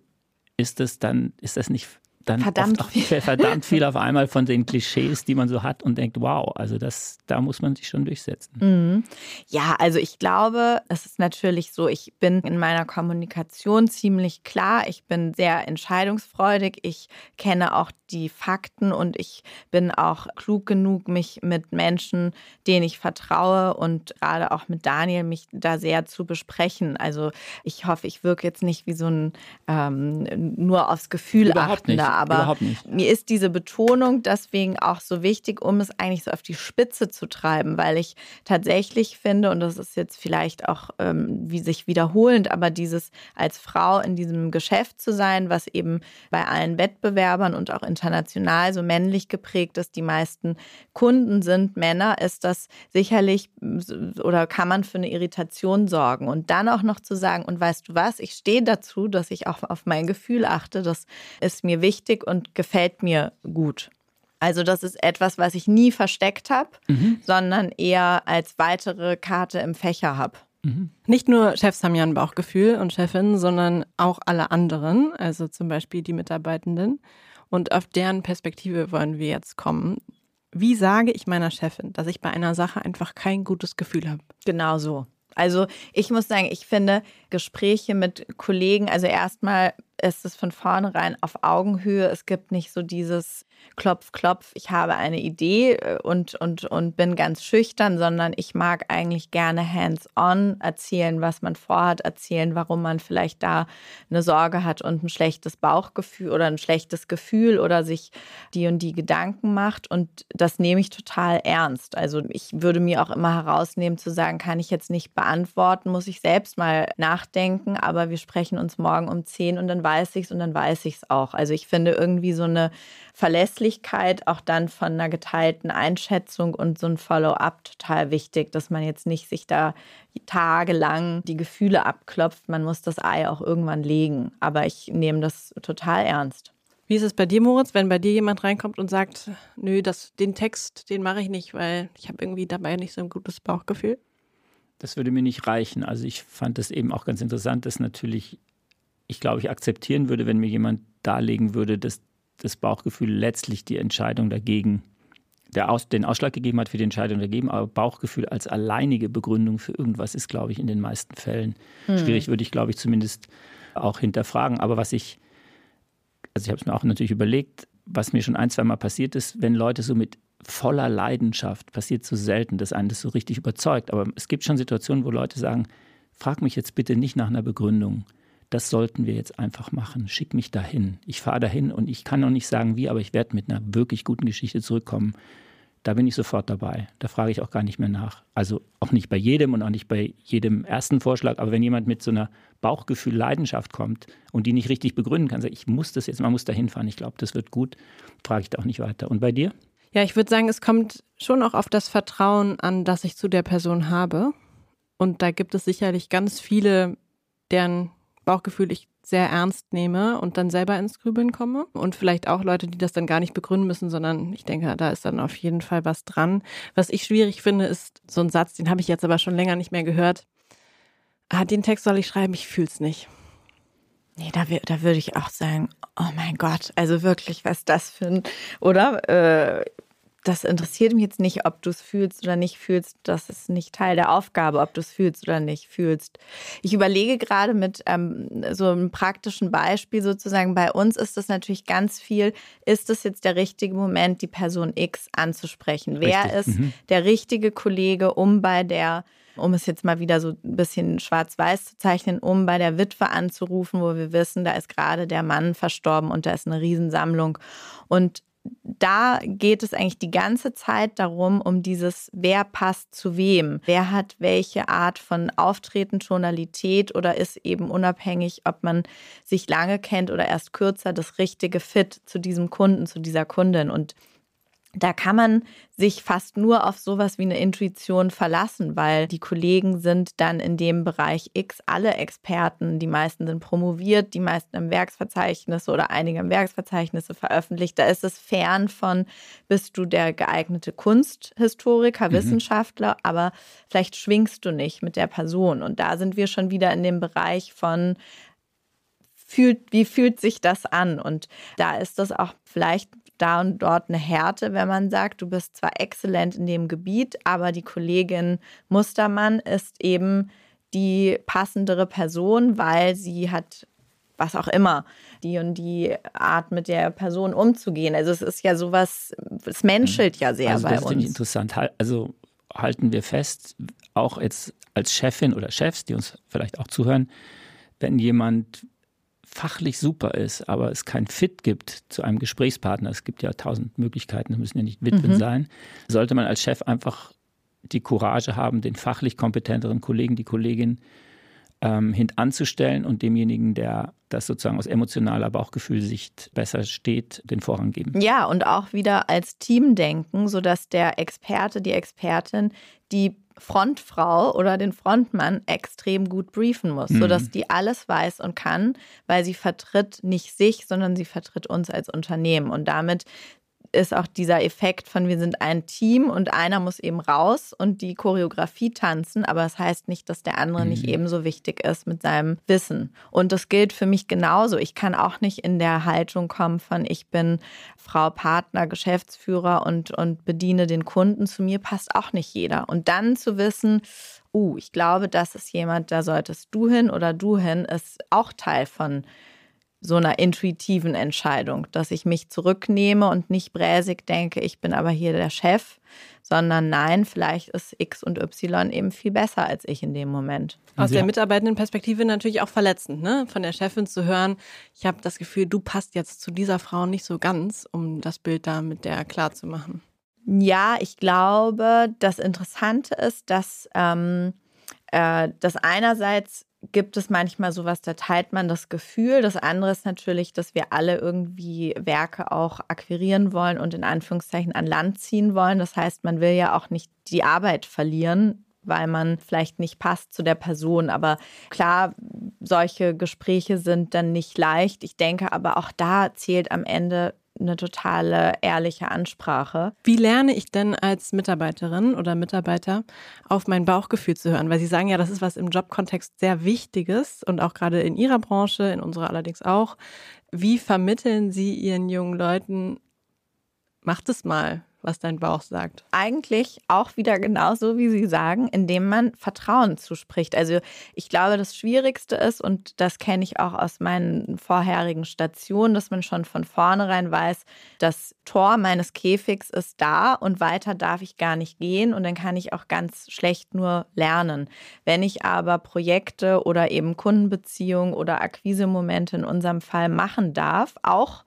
S2: Ist das dann, ist das nicht dann
S4: verdammt
S2: oft viel. verdammt viel auf einmal von den Klischees, die man so hat und denkt, wow, also das, da muss man sich schon durchsetzen.
S4: Mhm. Ja, also ich glaube, es ist natürlich so, ich bin in meiner Kommunikation ziemlich klar, ich bin sehr entscheidungsfreudig, ich kenne auch die Fakten und ich bin auch klug genug, mich mit Menschen, denen ich vertraue und gerade auch mit Daniel, mich da sehr zu besprechen. Also ich hoffe, ich wirke jetzt nicht wie so ein ähm, nur aufs Gefühl
S2: Überhaupt
S4: achtender,
S2: nicht.
S4: aber mir ist diese Betonung deswegen auch so wichtig, um es eigentlich so auf die Spitze zu treiben, weil ich tatsächlich finde, und das ist jetzt vielleicht auch ähm, wie sich wiederholend, aber dieses als Frau in diesem Geschäft zu sein, was eben bei allen Wettbewerbern und auch international so männlich geprägt ist, die meisten Kunden sind Männer, ist das sicherlich oder kann man für eine Irritation sorgen. Und dann auch noch zu sagen, und weißt du was, ich stehe dazu, dass ich auch auf mein Gefühl achte, das ist mir wichtig wichtig und gefällt mir gut. Also das ist etwas, was ich nie versteckt habe, mhm. sondern eher als weitere Karte im Fächer habe.
S3: Mhm. Nicht nur Chefs haben ja ein Bauchgefühl und Chefinnen, sondern auch alle anderen, also zum Beispiel die Mitarbeitenden. Und auf deren Perspektive wollen wir jetzt kommen. Wie sage ich meiner Chefin, dass ich bei einer Sache einfach kein gutes Gefühl habe?
S4: Genau so. Also ich muss sagen, ich finde Gespräche mit Kollegen, also erstmal ist es von vornherein auf Augenhöhe. Es gibt nicht so dieses Klopf, Klopf, ich habe eine Idee äh, und, und, und bin ganz schüchtern, sondern ich mag eigentlich gerne hands-on erzählen, was man vorhat, erzählen, warum man vielleicht da eine Sorge hat und ein schlechtes Bauchgefühl oder ein schlechtes Gefühl oder sich die und die Gedanken macht. Und das nehme ich total ernst. Also ich würde mir auch immer herausnehmen zu sagen, kann ich jetzt nicht beantworten, muss ich selbst mal nachdenken, aber wir sprechen uns morgen um 10 und dann weiß ich es und dann weiß ich es auch. Also ich finde irgendwie so eine Verlässlichkeit Verlässlichkeit auch dann von einer geteilten Einschätzung und so ein Follow-up total wichtig, dass man jetzt nicht sich da tagelang die Gefühle abklopft. Man muss das Ei auch irgendwann legen. Aber ich nehme das total ernst.
S3: Wie ist es bei dir, Moritz, wenn bei dir jemand reinkommt und sagt, nö, das, den Text, den mache ich nicht, weil ich habe irgendwie dabei nicht so ein gutes Bauchgefühl?
S2: Das würde mir nicht reichen. Also ich fand es eben auch ganz interessant, dass natürlich, ich glaube, ich akzeptieren würde, wenn mir jemand darlegen würde, dass das Bauchgefühl letztlich die Entscheidung dagegen, der Aus, den Ausschlag gegeben hat für die Entscheidung dagegen, aber Bauchgefühl als alleinige Begründung für irgendwas ist, glaube ich, in den meisten Fällen hm. schwierig, würde ich, glaube ich, zumindest auch hinterfragen. Aber was ich, also ich habe es mir auch natürlich überlegt, was mir schon ein, zwei Mal passiert ist, wenn Leute so mit voller Leidenschaft, passiert so selten, dass einen das so richtig überzeugt. Aber es gibt schon Situationen, wo Leute sagen, frag mich jetzt bitte nicht nach einer Begründung das sollten wir jetzt einfach machen. Schick mich dahin. Ich fahre dahin und ich kann noch nicht sagen wie, aber ich werde mit einer wirklich guten Geschichte zurückkommen. Da bin ich sofort dabei. Da frage ich auch gar nicht mehr nach. Also auch nicht bei jedem und auch nicht bei jedem ersten Vorschlag. Aber wenn jemand mit so einer Bauchgefühl, Leidenschaft kommt und die nicht richtig begründen kann, sagt, ich muss das jetzt, man muss dahin fahren. Ich glaube, das wird gut, frage ich da auch nicht weiter. Und bei dir?
S3: Ja, ich würde sagen, es kommt schon auch auf das Vertrauen an, das ich zu der Person habe. Und da gibt es sicherlich ganz viele, deren Bauchgefühl ich sehr ernst nehme und dann selber ins Grübeln komme. Und vielleicht auch Leute, die das dann gar nicht begründen müssen, sondern ich denke, da ist dann auf jeden Fall was dran. Was ich schwierig finde, ist so ein Satz, den habe ich jetzt aber schon länger nicht mehr gehört. Ah, den Text soll ich schreiben, ich fühle es nicht.
S4: Nee, da, da würde ich auch sagen, oh mein Gott, also wirklich, was das für ein, oder? Äh, das interessiert mich jetzt nicht, ob du es fühlst oder nicht fühlst. Das ist nicht Teil der Aufgabe, ob du es fühlst oder nicht fühlst. Ich überlege gerade mit ähm, so einem praktischen Beispiel sozusagen. Bei uns ist das natürlich ganz viel. Ist es jetzt der richtige Moment, die Person X anzusprechen? Richtig. Wer ist mhm. der richtige Kollege, um bei der um es jetzt mal wieder so ein bisschen schwarz-weiß zu zeichnen, um bei der Witwe anzurufen, wo wir wissen, da ist gerade der Mann verstorben und da ist eine Riesensammlung. Und da geht es eigentlich die ganze Zeit darum, um dieses, wer passt zu wem, wer hat welche Art von Auftreten, Tonalität oder ist eben unabhängig, ob man sich lange kennt oder erst kürzer, das richtige Fit zu diesem Kunden, zu dieser Kundin. Und da kann man sich fast nur auf sowas wie eine Intuition verlassen, weil die Kollegen sind dann in dem Bereich X alle Experten. Die meisten sind promoviert, die meisten im Werksverzeichnis oder einige im Werksverzeichnisse veröffentlicht. Da ist es fern von, bist du der geeignete Kunsthistoriker, mhm. Wissenschaftler, aber vielleicht schwingst du nicht mit der Person. Und da sind wir schon wieder in dem Bereich von, fühlt, wie fühlt sich das an? Und da ist das auch vielleicht da und dort eine Härte, wenn man sagt, du bist zwar exzellent in dem Gebiet, aber die Kollegin Mustermann ist eben die passendere Person, weil sie hat was auch immer, die und die Art mit der Person umzugehen. Also es ist ja sowas, es menschelt ja sehr
S2: also
S4: bei
S2: das
S4: uns.
S2: Das finde ich interessant. Also halten wir fest, auch jetzt als Chefin oder Chefs, die uns vielleicht auch zuhören, wenn jemand fachlich super ist, aber es kein Fit gibt zu einem Gesprächspartner, es gibt ja tausend Möglichkeiten, es müssen ja nicht Witwen mhm. sein, sollte man als Chef einfach die Courage haben, den fachlich kompetenteren Kollegen, die Kollegin ähm, hintanzustellen und demjenigen, der das sozusagen aus emotionaler Bauchgefühlsicht besser steht, den Vorrang geben.
S4: Ja, und auch wieder als Team denken, sodass der Experte, die Expertin die Frontfrau oder den Frontmann extrem gut briefen muss, mhm. sodass die alles weiß und kann, weil sie vertritt nicht sich, sondern sie vertritt uns als Unternehmen. Und damit ist auch dieser Effekt von wir sind ein Team und einer muss eben raus und die Choreografie tanzen, aber das heißt nicht, dass der andere mhm. nicht ebenso wichtig ist mit seinem Wissen. Und das gilt für mich genauso. Ich kann auch nicht in der Haltung kommen von ich bin Frau Partner, Geschäftsführer und, und bediene den Kunden. Zu mir passt auch nicht jeder. Und dann zu wissen, uh, ich glaube, das ist jemand, da solltest du hin oder du hin, ist auch Teil von so einer intuitiven Entscheidung, dass ich mich zurücknehme und nicht bräsig denke, ich bin aber hier der Chef, sondern nein, vielleicht ist X und Y eben viel besser als ich in dem Moment.
S3: Aus der mitarbeitenden Perspektive natürlich auch verletzend, ne? Von der Chefin zu hören, ich habe das Gefühl, du passt jetzt zu dieser Frau nicht so ganz, um das Bild da mit der klar zu machen.
S4: Ja, ich glaube, das Interessante ist, dass ähm, äh, das einerseits gibt es manchmal sowas, da teilt man das Gefühl. Das andere ist natürlich, dass wir alle irgendwie Werke auch akquirieren wollen und in Anführungszeichen an Land ziehen wollen. Das heißt, man will ja auch nicht die Arbeit verlieren, weil man vielleicht nicht passt zu der Person. Aber klar, solche Gespräche sind dann nicht leicht. Ich denke aber auch da zählt am Ende eine totale ehrliche Ansprache.
S3: Wie lerne ich denn als Mitarbeiterin oder Mitarbeiter auf mein Bauchgefühl zu hören? Weil Sie sagen ja, das ist was im Jobkontext sehr Wichtiges und auch gerade in Ihrer Branche, in unserer allerdings auch. Wie vermitteln Sie Ihren jungen Leuten, macht es mal, was dein Bauch sagt?
S4: Eigentlich auch wieder genauso, wie Sie sagen, indem man Vertrauen zuspricht. Also ich glaube, das Schwierigste ist, und das kenne ich auch aus meinen vorherigen Stationen, dass man schon von vornherein weiß, das Tor meines Käfigs ist da und weiter darf ich gar nicht gehen und dann kann ich auch ganz schlecht nur lernen. Wenn ich aber Projekte oder eben Kundenbeziehungen oder Akquisemomente in unserem Fall machen darf, auch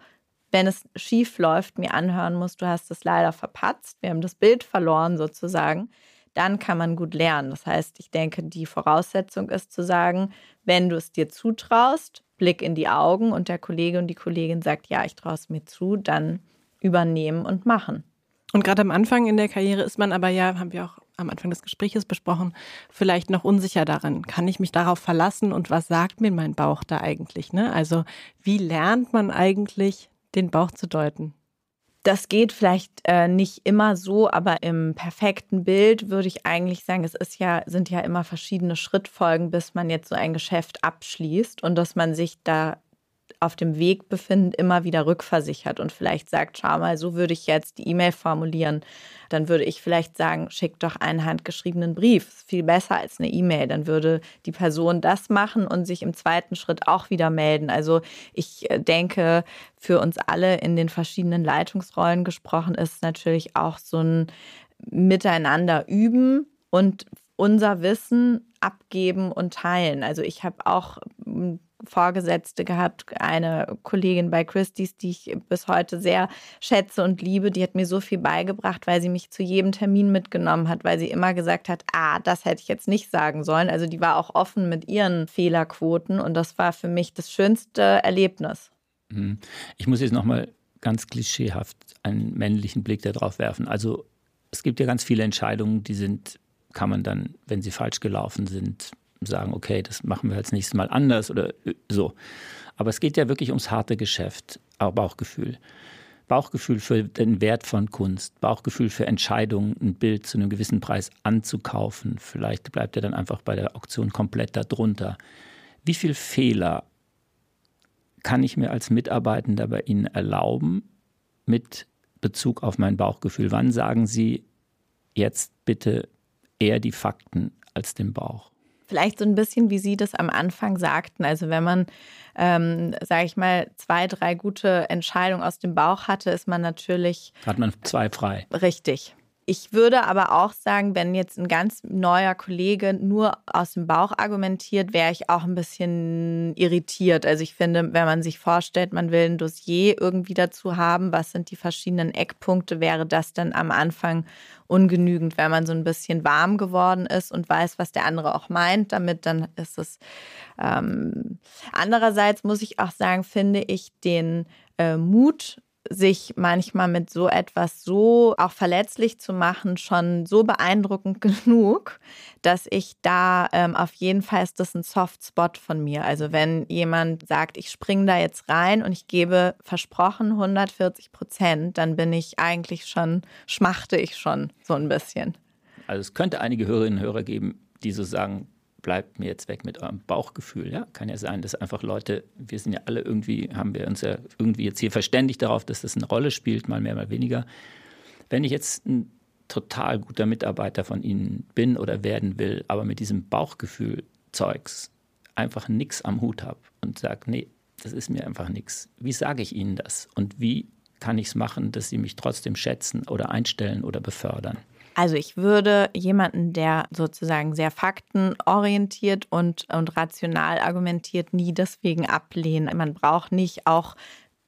S4: wenn es schief läuft, mir anhören muss, du hast es leider verpatzt, wir haben das Bild verloren sozusagen, dann kann man gut lernen. Das heißt, ich denke, die Voraussetzung ist zu sagen, wenn du es dir zutraust, Blick in die Augen und der Kollege und die Kollegin sagt, ja, ich traue es mir zu, dann übernehmen und machen.
S3: Und gerade am Anfang in der Karriere ist man aber ja, haben wir auch am Anfang des Gesprächs besprochen, vielleicht noch unsicher darin. Kann ich mich darauf verlassen und was sagt mir mein Bauch da eigentlich? Ne? Also wie lernt man eigentlich den Bauch zu deuten?
S4: Das geht vielleicht äh, nicht immer so, aber im perfekten Bild würde ich eigentlich sagen, es ist ja, sind ja immer verschiedene Schrittfolgen, bis man jetzt so ein Geschäft abschließt und dass man sich da auf dem Weg befinden, immer wieder rückversichert und vielleicht sagt, schau mal, so würde ich jetzt die E-Mail formulieren. Dann würde ich vielleicht sagen, schick doch einen handgeschriebenen Brief. Ist viel besser als eine E-Mail. Dann würde die Person das machen und sich im zweiten Schritt auch wieder melden. Also ich äh, denke, für uns alle in den verschiedenen Leitungsrollen gesprochen ist natürlich auch so ein Miteinander üben und unser Wissen abgeben und teilen. Also ich habe auch Vorgesetzte gehabt, eine Kollegin bei Christie's, die ich bis heute sehr schätze und liebe. Die hat mir so viel beigebracht, weil sie mich zu jedem Termin mitgenommen hat, weil sie immer gesagt hat, ah, das hätte ich jetzt nicht sagen sollen. Also die war auch offen mit ihren Fehlerquoten und das war für mich das schönste Erlebnis.
S2: Mhm. Ich muss jetzt nochmal ganz klischeehaft einen männlichen Blick darauf werfen. Also es gibt ja ganz viele Entscheidungen, die sind, kann man dann, wenn sie falsch gelaufen sind, sagen, okay, das machen wir als nächstes Mal anders oder äh, so. Aber es geht ja wirklich ums harte Geschäft, auch Bauchgefühl. Bauchgefühl für den Wert von Kunst, Bauchgefühl für Entscheidungen, ein Bild zu einem gewissen Preis anzukaufen. Vielleicht bleibt er dann einfach bei der Auktion komplett darunter. Wie viel Fehler kann ich mir als Mitarbeitender bei Ihnen erlauben mit Bezug auf mein Bauchgefühl? Wann sagen Sie jetzt bitte eher die Fakten als den Bauch?
S4: Vielleicht so ein bisschen, wie Sie das am Anfang sagten. Also wenn man, ähm, sage ich mal, zwei, drei gute Entscheidungen aus dem Bauch hatte, ist man natürlich.
S2: Hat man zwei frei.
S4: Richtig. Ich würde aber auch sagen, wenn jetzt ein ganz neuer Kollege nur aus dem Bauch argumentiert, wäre ich auch ein bisschen irritiert. Also ich finde, wenn man sich vorstellt, man will ein Dossier irgendwie dazu haben, was sind die verschiedenen Eckpunkte, wäre das dann am Anfang ungenügend, wenn man so ein bisschen warm geworden ist und weiß, was der andere auch meint. Damit dann ist es. Ähm andererseits muss ich auch sagen, finde ich den äh, Mut sich manchmal mit so etwas so auch verletzlich zu machen, schon so beeindruckend genug, dass ich da ähm, auf jeden Fall ist das ein Softspot von mir. Also wenn jemand sagt, ich springe da jetzt rein und ich gebe versprochen 140 Prozent, dann bin ich eigentlich schon, schmachte ich schon so ein bisschen.
S2: Also es könnte einige Hörerinnen und Hörer geben, die so sagen, bleibt mir jetzt weg mit eurem Bauchgefühl. Ja? Kann ja sein, dass einfach Leute, wir sind ja alle irgendwie, haben wir uns ja irgendwie jetzt hier verständigt darauf, dass das eine Rolle spielt, mal mehr, mal weniger. Wenn ich jetzt ein total guter Mitarbeiter von Ihnen bin oder werden will, aber mit diesem Bauchgefühl Zeugs einfach nichts am Hut habe und sage, nee, das ist mir einfach nichts. Wie sage ich Ihnen das? Und wie kann ich es machen, dass Sie mich trotzdem schätzen oder einstellen oder befördern?
S4: Also ich würde jemanden, der sozusagen sehr faktenorientiert und, und rational argumentiert, nie deswegen ablehnen. Man braucht nicht auch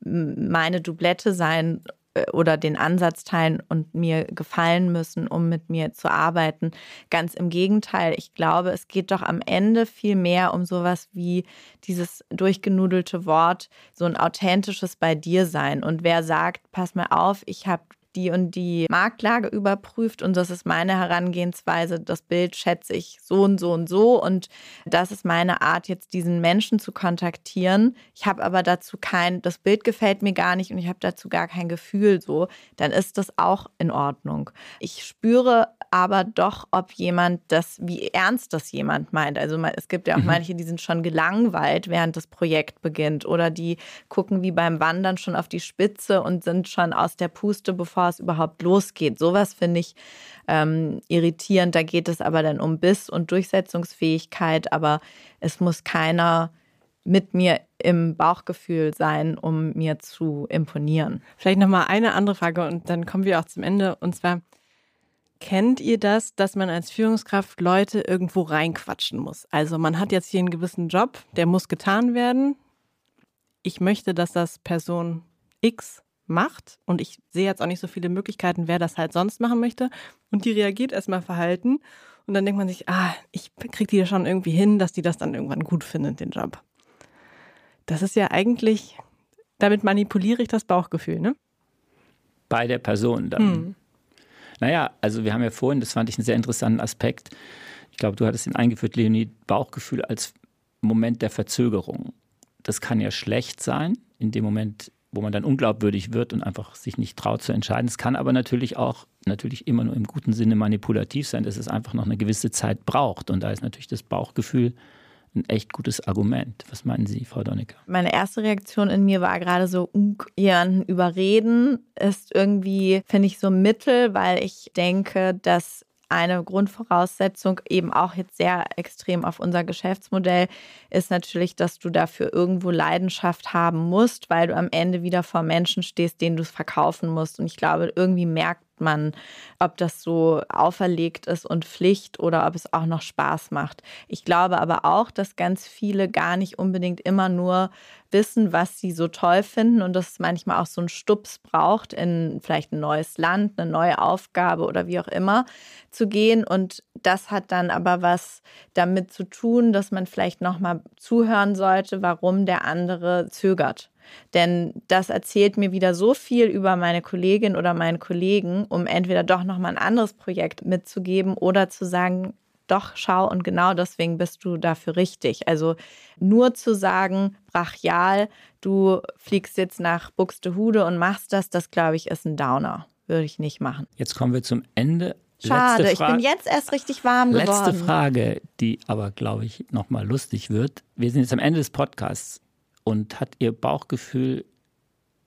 S4: meine Doublette sein, äh, oder den Ansatz teilen und mir gefallen müssen, um mit mir zu arbeiten. Ganz im Gegenteil, ich glaube, es geht doch am Ende viel mehr um sowas wie dieses durchgenudelte Wort, so ein authentisches bei dir sein. Und wer sagt, pass mal auf, ich habe die und die Marktlage überprüft und das ist meine Herangehensweise. Das Bild schätze ich so und so und so und das ist meine Art, jetzt diesen Menschen zu kontaktieren. Ich habe aber dazu kein, das Bild gefällt mir gar nicht und ich habe dazu gar kein Gefühl so, dann ist das auch in Ordnung. Ich spüre aber doch, ob jemand das, wie ernst das jemand meint. Also es gibt ja auch mhm. manche, die sind schon gelangweilt, während das Projekt beginnt oder die gucken wie beim Wandern schon auf die Spitze und sind schon aus der Puste, bevor es überhaupt losgeht. Sowas finde ich ähm, irritierend. Da geht es aber dann um Biss und Durchsetzungsfähigkeit, aber es muss keiner mit mir im Bauchgefühl sein, um mir zu imponieren.
S3: Vielleicht noch mal eine andere Frage und dann kommen wir auch zum Ende. Und zwar, Kennt ihr das, dass man als Führungskraft Leute irgendwo reinquatschen muss? Also man hat jetzt hier einen gewissen Job, der muss getan werden. Ich möchte, dass das Person X macht und ich sehe jetzt auch nicht so viele Möglichkeiten, wer das halt sonst machen möchte. Und die reagiert erstmal verhalten und dann denkt man sich, ah, ich kriege die ja schon irgendwie hin, dass die das dann irgendwann gut findet, den Job. Das ist ja eigentlich, damit manipuliere ich das Bauchgefühl, ne?
S2: Bei der Person dann. Hm. Naja, also wir haben ja vorhin, das fand ich einen sehr interessanten Aspekt. Ich glaube, du hattest ihn eingeführt, Leonie, Bauchgefühl als Moment der Verzögerung. Das kann ja schlecht sein, in dem Moment, wo man dann unglaubwürdig wird und einfach sich nicht traut zu entscheiden. Es kann aber natürlich auch natürlich immer nur im guten Sinne manipulativ sein, dass es einfach noch eine gewisse Zeit braucht. Und da ist natürlich das Bauchgefühl ein echt gutes Argument. Was meinen Sie, Frau Donnecker?
S4: Meine erste Reaktion in mir war gerade so, jemanden überreden ist irgendwie, finde ich, so Mittel, weil ich denke, dass eine Grundvoraussetzung eben auch jetzt sehr extrem auf unser Geschäftsmodell ist natürlich, dass du dafür irgendwo Leidenschaft haben musst, weil du am Ende wieder vor Menschen stehst, denen du es verkaufen musst. Und ich glaube, irgendwie merkt man, ob das so auferlegt ist und Pflicht oder ob es auch noch Spaß macht. Ich glaube aber auch, dass ganz viele gar nicht unbedingt immer nur wissen, was sie so toll finden und dass es manchmal auch so einen Stups braucht, in vielleicht ein neues Land, eine neue Aufgabe oder wie auch immer zu gehen. Und das hat dann aber was damit zu tun, dass man vielleicht nochmal zuhören sollte, warum der andere zögert. Denn das erzählt mir wieder so viel über meine Kollegin oder meinen Kollegen, um entweder doch nochmal ein anderes Projekt mitzugeben oder zu sagen, doch, schau und genau deswegen bist du dafür richtig. Also nur zu sagen, brachial, du fliegst jetzt nach Buxtehude und machst das, das glaube ich ist ein Downer. Würde ich nicht machen.
S2: Jetzt kommen wir zum Ende.
S4: Schade, ich bin jetzt erst richtig warm
S2: geworden.
S4: Letzte
S2: Frage, die aber, glaube ich, nochmal lustig wird. Wir sind jetzt am Ende des Podcasts. Und hat Ihr Bauchgefühl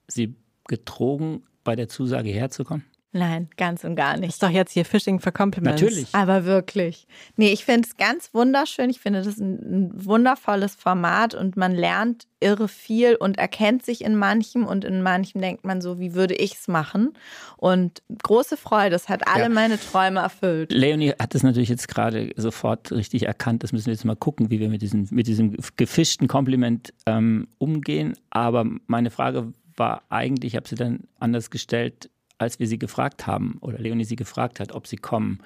S2: Sie getrogen, bei der Zusage herzukommen?
S4: Nein, ganz und gar nicht.
S3: Das ist doch jetzt hier Fishing for Compliments.
S2: Natürlich.
S4: Aber wirklich. Nee, ich finde es ganz wunderschön. Ich finde das ein, ein, wundervolles Format und man lernt irre viel und erkennt sich in manchem und in manchem denkt man so, wie würde ich es machen? Und große Freude, das hat alle ja. meine Träume erfüllt.
S2: Leonie hat es natürlich jetzt gerade sofort richtig erkannt. Das müssen wir jetzt mal gucken, wie wir mit diesem, mit diesem gefischten Kompliment ähm, umgehen. Aber meine Frage war eigentlich, ich habe sie dann anders gestellt, als wir sie gefragt haben oder Leonie sie gefragt hat, ob sie kommen.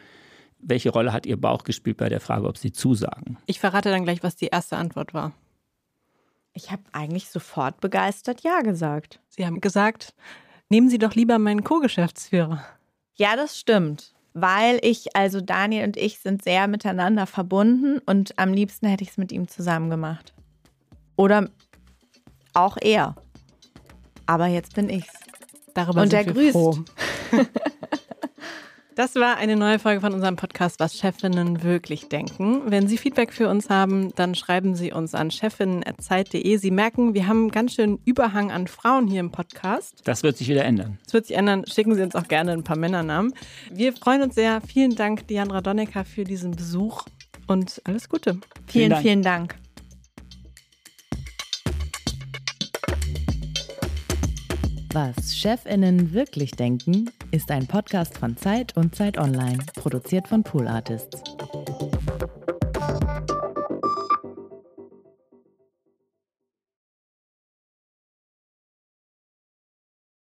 S2: Welche Rolle hat ihr Bauch gespielt bei der Frage, ob sie zusagen?
S3: Ich verrate dann gleich, was die erste Antwort war.
S4: Ich habe eigentlich sofort begeistert Ja gesagt.
S3: Sie haben gesagt, nehmen Sie doch lieber meinen Co-Geschäftsführer.
S4: Ja, das stimmt. Weil ich, also Daniel und ich sind sehr miteinander verbunden und am liebsten hätte ich es mit ihm zusammen gemacht. Oder auch er. Aber jetzt bin ich's.
S3: Darüber
S4: und
S3: sind
S4: er grüßt. Froh.
S3: Das war eine neue Folge von unserem Podcast, was Chefinnen wirklich denken. Wenn Sie Feedback für uns haben, dann schreiben Sie uns an chefinnen.zeit.de. Sie merken, wir haben ganz schön Überhang an Frauen hier im Podcast.
S2: Das wird sich wieder ändern.
S3: Das wird sich ändern. Schicken Sie uns auch gerne ein paar Männernamen. Wir freuen uns sehr. Vielen Dank, Diandra Donnecker, für diesen Besuch und alles Gute.
S4: Vielen, vielen Dank. Vielen Dank.
S1: Was Chefinnen wirklich denken, ist ein Podcast von Zeit und Zeit Online, produziert von Pool Artists.